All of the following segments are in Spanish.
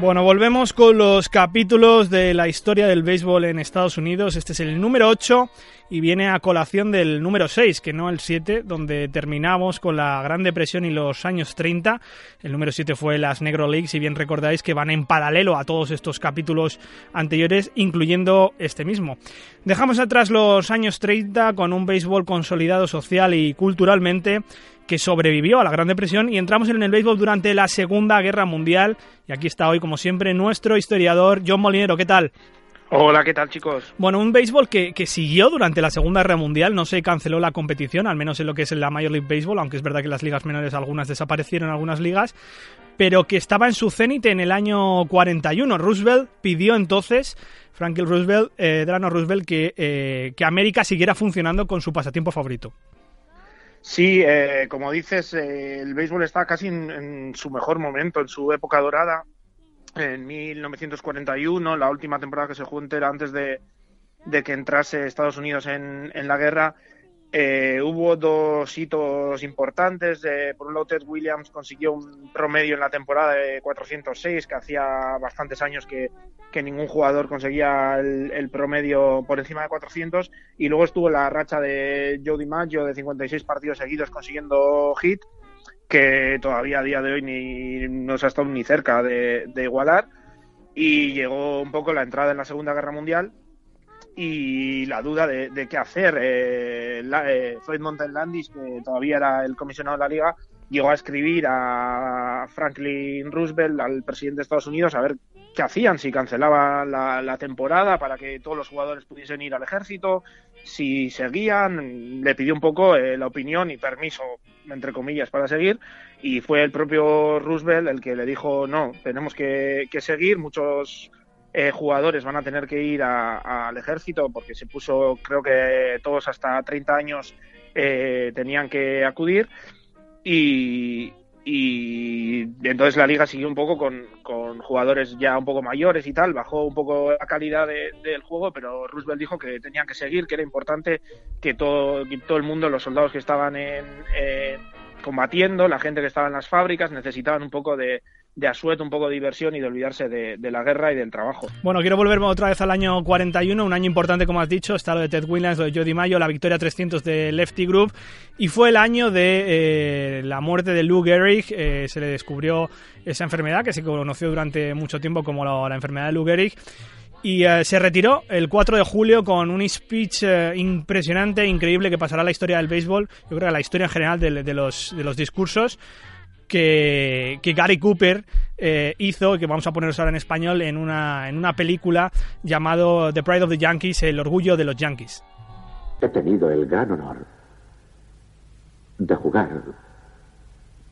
Bueno, volvemos con los capítulos de la historia del béisbol en Estados Unidos. Este es el número 8 y viene a colación del número 6, que no el 7, donde terminamos con la Gran Depresión y los años 30. El número 7 fue las Negro Leagues, si bien recordáis que van en paralelo a todos estos capítulos anteriores, incluyendo este mismo. Dejamos atrás los años 30 con un béisbol consolidado social y culturalmente que sobrevivió a la Gran Depresión y entramos en el béisbol durante la Segunda Guerra Mundial. Y aquí está hoy, como siempre, nuestro historiador John Molinero. ¿Qué tal? Hola, ¿qué tal chicos? Bueno, un béisbol que, que, siguió durante la Segunda Guerra Mundial, no se canceló la competición, al menos en lo que es la Major League Baseball, aunque es verdad que las ligas menores algunas desaparecieron, algunas ligas, pero que estaba en su cenit en el año 41. Roosevelt pidió entonces, Franklin Roosevelt, eh, Delano Roosevelt, que, eh, que América siguiera funcionando con su pasatiempo favorito. Sí, eh, como dices, eh, el béisbol está casi en, su mejor momento, en su época dorada. En 1941, la última temporada que se jugó entera antes de, de que entrase Estados Unidos en, en la guerra, eh, hubo dos hitos importantes. Eh, por un lado, Ted Williams consiguió un promedio en la temporada de 406, que hacía bastantes años que, que ningún jugador conseguía el, el, promedio por encima de 400. Y luego estuvo la racha de Joe DiMaggio de 56 partidos seguidos consiguiendo hit, que todavía a día de hoy ni, no se ha estado ni cerca de, de igualar. Y llegó un poco la entrada en la Segunda Guerra Mundial y la duda de, de qué hacer. Eh, la, eh, que todavía era el comisionado de la liga, llegó a escribir a Franklin Roosevelt, al presidente de Estados Unidos, a ver qué hacían, si cancelaban la, temporada para que todos los jugadores pudiesen ir al ejército, si seguían, le pidió un poco eh, la opinión y permiso, entre comillas, para seguir, y fue el propio Roosevelt el que le dijo, no, tenemos que seguir, muchos eh, jugadores van a tener que ir al ejército porque se puso, creo que todos hasta 30 años eh, tenían que acudir. Y, y, entonces la liga siguió un poco con, con, jugadores ya un poco mayores y tal, bajó un poco la calidad de, del juego, pero Roosevelt dijo que tenían que seguir, que era importante que todo, que todo el mundo, los soldados que estaban en, en combatiendo, la gente que estaba en las fábricas, necesitaban un poco de, de asueto, un poco de diversión y de olvidarse de, de, la guerra y del trabajo. Bueno, quiero volverme otra vez al año 41, un año importante, como has dicho, está lo de Ted Williams, lo de Jody Mayo, la victoria 300 de Lefty Group, y fue el año de eh, la muerte de Lou Gehrig, eh, se le descubrió esa enfermedad que se conoció durante mucho tiempo como la, la enfermedad de Lou Gehrig, y eh, se retiró el 4 de julio con un speech eh, impresionante, increíble, que pasará a la historia del béisbol, yo creo que a la historia en general de, de, los, de los discursos, que, Gary Cooper eh, hizo, que vamos a poneros ahora en español, en una, en una película llamado The Pride of the Yankees, El Orgullo de los Yankees. He tenido el gran honor de jugar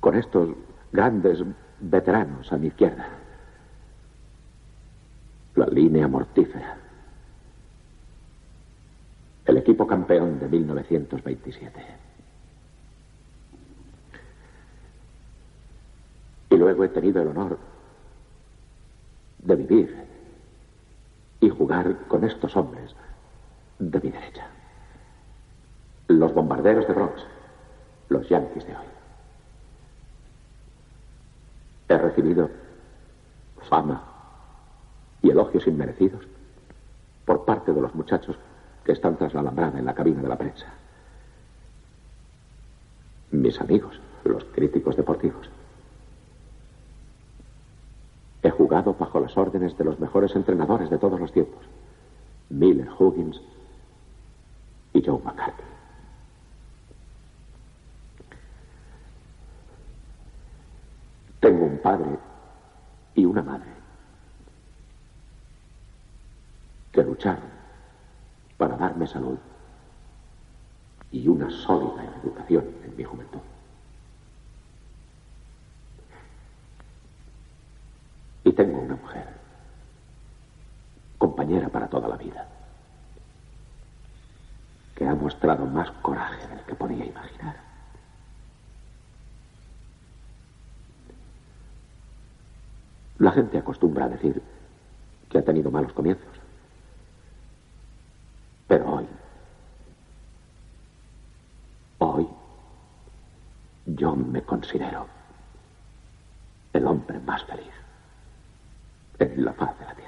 con estos grandes veteranos a mi izquierda. La línea mortífera. El equipo campeón de 1927. Y luego he tenido el honor de vivir y jugar con estos hombres de mi derecha. Los bombarderos de Bronx, los yanquis de hoy. He recibido fama y elogios inmerecidos por parte de los muchachos que están tras la alambrada en la cabina de la prensa. Mis amigos, los críticos deportivos. Jugado bajo las órdenes de los mejores entrenadores de todos los tiempos. Miller, Huggins y Joe McCarthy. Tengo un padre y una madre que lucharon para darme salud y una sólida educación en mi juventud. Y tengo una mujer, compañera para toda la vida, que ha mostrado más coraje del que podía imaginar. La gente acostumbra a decir que ha tenido malos comienzos. Pero hoy, hoy, yo me considero el hombre más feliz en la faz de la tierra.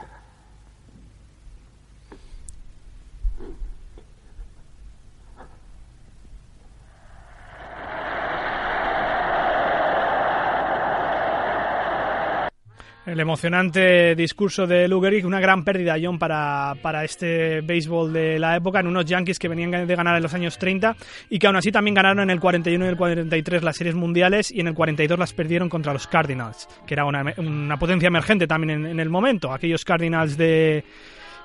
El emocionante discurso de Lou Gehrig, una gran pérdida, John, para, para este béisbol de la época, en unos Yankees que venían de ganar en los años 30 y que aún así también ganaron en el 41 y el 43 las series mundiales y en el 42 las perdieron contra los Cardinals, que era una, una potencia emergente también en, el momento. Aquellos Cardinals de...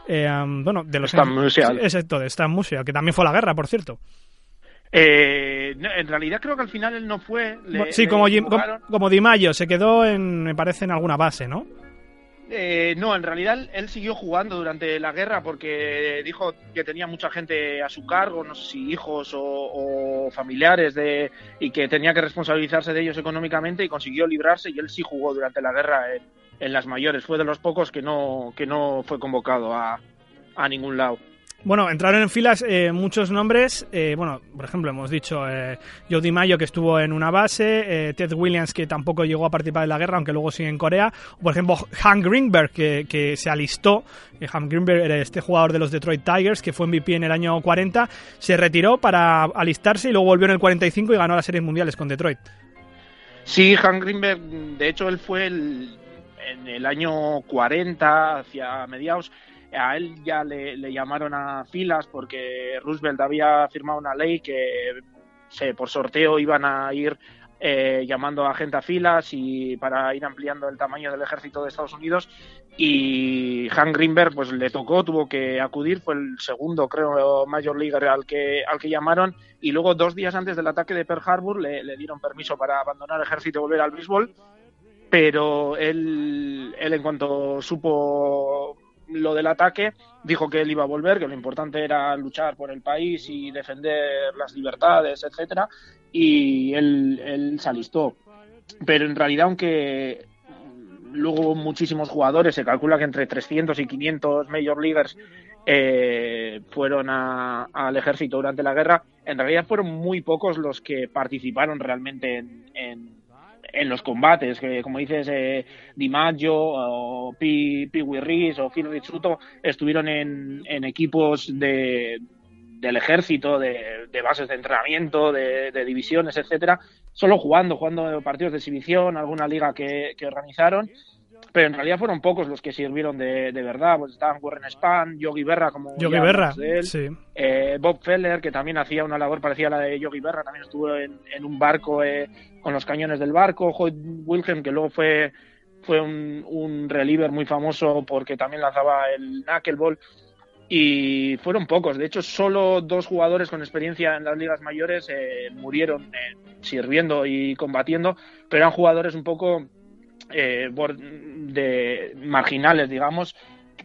Eh, bueno, de los... Stan Musial. Exacto, de Stan Musial, que también fue la guerra, por cierto. Eh, en realidad creo que al final él no fue. sí, como, como, Di Mayo, se quedó en, me parece, en alguna base, ¿no? Eh, no, en realidad él siguió jugando durante la guerra porque dijo que tenía mucha gente a su cargo, no sé si hijos o, familiares, de, y que tenía que responsabilizarse de ellos económicamente y consiguió librarse y él sí jugó durante la guerra en, en las mayores. Fue de los pocos que no, que no fue convocado a, a ningún lado. Bueno, entraron en filas eh, muchos nombres. Eh, bueno, por ejemplo, hemos dicho eh, Mayo, que estuvo en una base, eh, Ted Williams, que tampoco llegó a participar en la guerra, aunque luego sigue en Corea. Por ejemplo, Hank Greenberg, que, que se alistó. Hank Greenberg era este jugador de los Detroit Tigers, que fue MVP en el año 40. Se retiró para alistarse y luego volvió en el 45 y ganó las series mundiales con Detroit. Sí, Hank Greenberg, de hecho, él fue el, en el año 40, hacia mediados a él ya le, llamaron a filas porque Roosevelt había firmado una ley que se, por sorteo iban a ir eh, llamando a gente a filas y para ir ampliando el tamaño del ejército de Estados Unidos. Y Hank Greenberg pues le tocó, tuvo que acudir, fue el segundo creo Major League al que, al que llamaron. Y luego dos días antes del ataque de Pearl Harbor le, le dieron permiso para abandonar el ejército y volver al béisbol. Pero él, él en cuanto supo lo del ataque, dijo que él iba a volver, que lo importante era luchar por el país y defender las libertades, etcétera, y él, él se alistó. Pero en realidad, aunque luego muchísimos jugadores, se calcula que entre 300 y 500 Major Leaguers eh, fueron al ejército durante la guerra, en realidad fueron muy pocos los que participaron realmente en en los combates, que como dices, eh, Di Maggio o Pi, Pi o Phil Rizzuto estuvieron en, en equipos de, del ejército, de, bases de entrenamiento, de, divisiones, etcétera, solo jugando, jugando partidos de exhibición, alguna liga que, que organizaron pero en realidad fueron pocos los que sirvieron de, de verdad. Pues estaban Warren Span, Yogi Berra, como Yogi Berra, sí. Eh, Bob Feller, que también hacía una labor parecida a la de Yogi Berra, también estuvo en, en un barco eh, con los cañones del barco. Hoyt Wilhelm, que luego fue, fue un, un reliever muy famoso porque también lanzaba el knuckleball. Y fueron pocos. De hecho, solo dos jugadores con experiencia en las ligas mayores eh, murieron sirviendo y combatiendo, pero eran jugadores un poco eh, de marginales, digamos,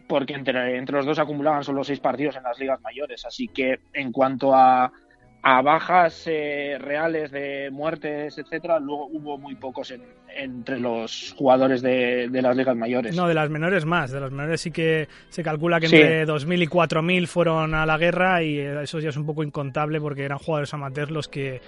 porque entre, entre los dos acumulaban solo seis partidos en las ligas mayores. Así que en cuanto a, a bajas eh, reales de muertes, etcétera, luego hubo muy pocos entre los jugadores de, de, las ligas mayores. No, de las menores más. De las menores sí que se calcula que entre 2.000 y 4.000 fueron a la guerra y eso ya es un poco incontable porque eran jugadores amateurs los que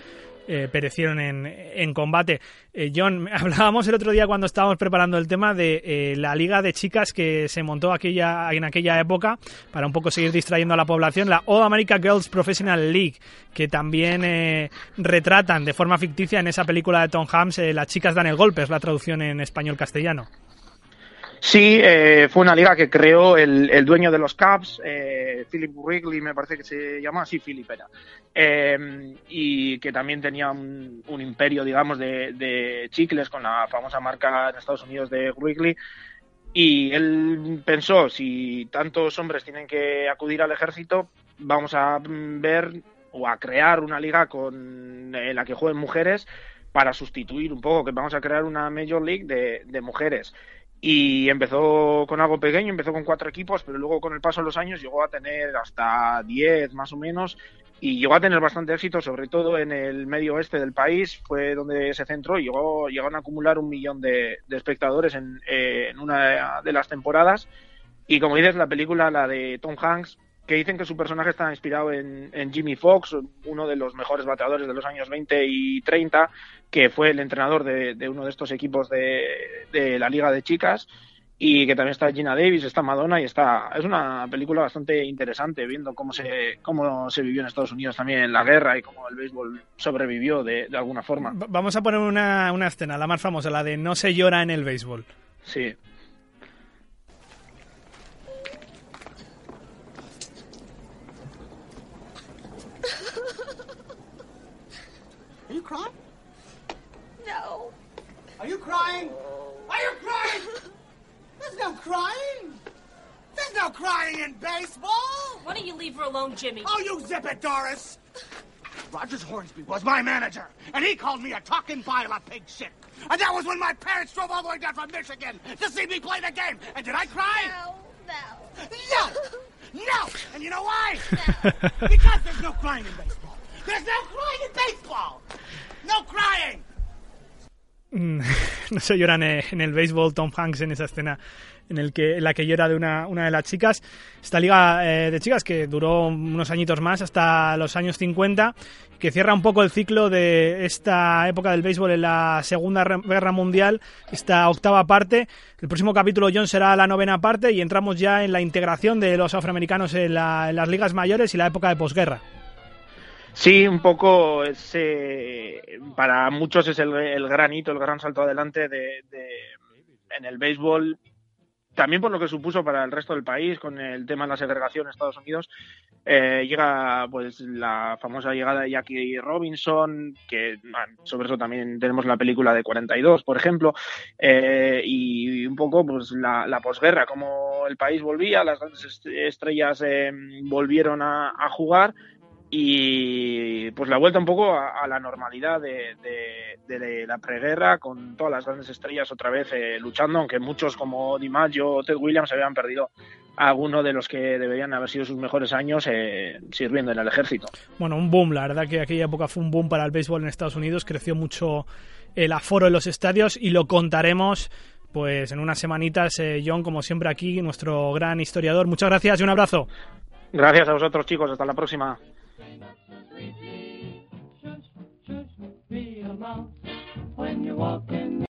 eh, perecieron en, en combate. Eh, John, hablábamos el otro día cuando estábamos preparando el tema de eh, la liga de chicas que se montó aquella, en aquella época para un poco seguir distrayendo a la población, la All America Girls Professional League, que también retratan de forma ficticia en esa película de Tom Hanks, Las chicas dan el golpe, es la traducción en español-castellano. Sí, eh, fue una liga que creó el, el dueño de los Cubs, eh, Philip Wrigley, me parece que se llama así, Philip era, eh, y que también tenía un, imperio, digamos, de, chicles con la famosa marca en Estados Unidos de Wrigley. Y él pensó, si tantos hombres tienen que acudir al ejército, vamos a ver o a crear una liga con en la que jueguen mujeres para sustituir un poco, que vamos a crear una Major League de mujeres y empezó con algo pequeño, empezó con cuatro equipos, pero luego con el paso de los años llegó a tener hasta diez más o menos y llegó a tener bastante éxito, sobre todo en el medio oeste del país, fue donde se centró y llegó, llegaron a acumular un millón de, espectadores en, eh, en, una de las temporadas. Y como dices, la película, la de Tom Hanks, que dicen que su personaje está inspirado en, en Jimmy Fox, uno de los mejores bateadores de los años 20 y 30, que fue el entrenador de, uno de estos equipos de, la Liga de Chicas. y que también está Gina Davis, está Madonna y está es una película bastante interesante viendo cómo se cómo se vivió en Estados Unidos también la guerra y cómo el béisbol sobrevivió de, de alguna forma. Vamos a poner una, una escena, la más famosa, la de no se llora en el béisbol. Sí. Crying? Are you crying? There's no crying. There's no crying in baseball. Why don't you leave her alone, Jimmy? Oh, you zip it, Doris. Rogers Hornsby was my manager, and he called me a talking pile of pig shit. And that was when my parents drove all the way down from Michigan to see me play the game. And did I cry? No, no. No! No! And you know why? because there's no crying in baseball. There's no crying in baseball! No crying! no se lloran en el béisbol Tom Hanks en esa escena en, el que, la que llora de una, una de las chicas. Esta liga eh, de chicas que duró unos añitos más, hasta los años 50, que cierra un poco el ciclo de esta época del béisbol en la Segunda Guerra Mundial, esta octava parte. El próximo capítulo, John, será la novena parte y entramos ya en la integración de los afroamericanos en, la, en las ligas mayores y la época de posguerra. Sí, un poco para muchos es el, el gran hito, el gran salto adelante de, de, en el béisbol, también por lo que supuso para el resto del país con el tema de la segregación en Estados Unidos. Eh, llega pues la famosa llegada de Jackie Robinson, que sobre eso también tenemos la película de 42, por ejemplo, eh, y un poco pues la, posguerra, como el país volvía, las grandes estrellas eh, volvieron a jugar y pues la vuelta un poco a, a la normalidad de, de, de, la preguerra con todas las grandes estrellas otra vez eh, luchando, aunque muchos como DiMaggio o Ted Williams habían perdido a alguno de los que deberían haber sido sus mejores años eh, sirviendo en el ejército. Bueno, un boom, la verdad que aquella época fue un boom para el béisbol en Estados Unidos, creció mucho el aforo en los estadios y lo contaremos pues en unas semanitas, eh, John, como siempre aquí, nuestro gran historiador. Muchas gracias y un abrazo. Gracias a vosotros chicos, hasta la próxima. train up so sweetly. Just, just be a mouse when you're walking.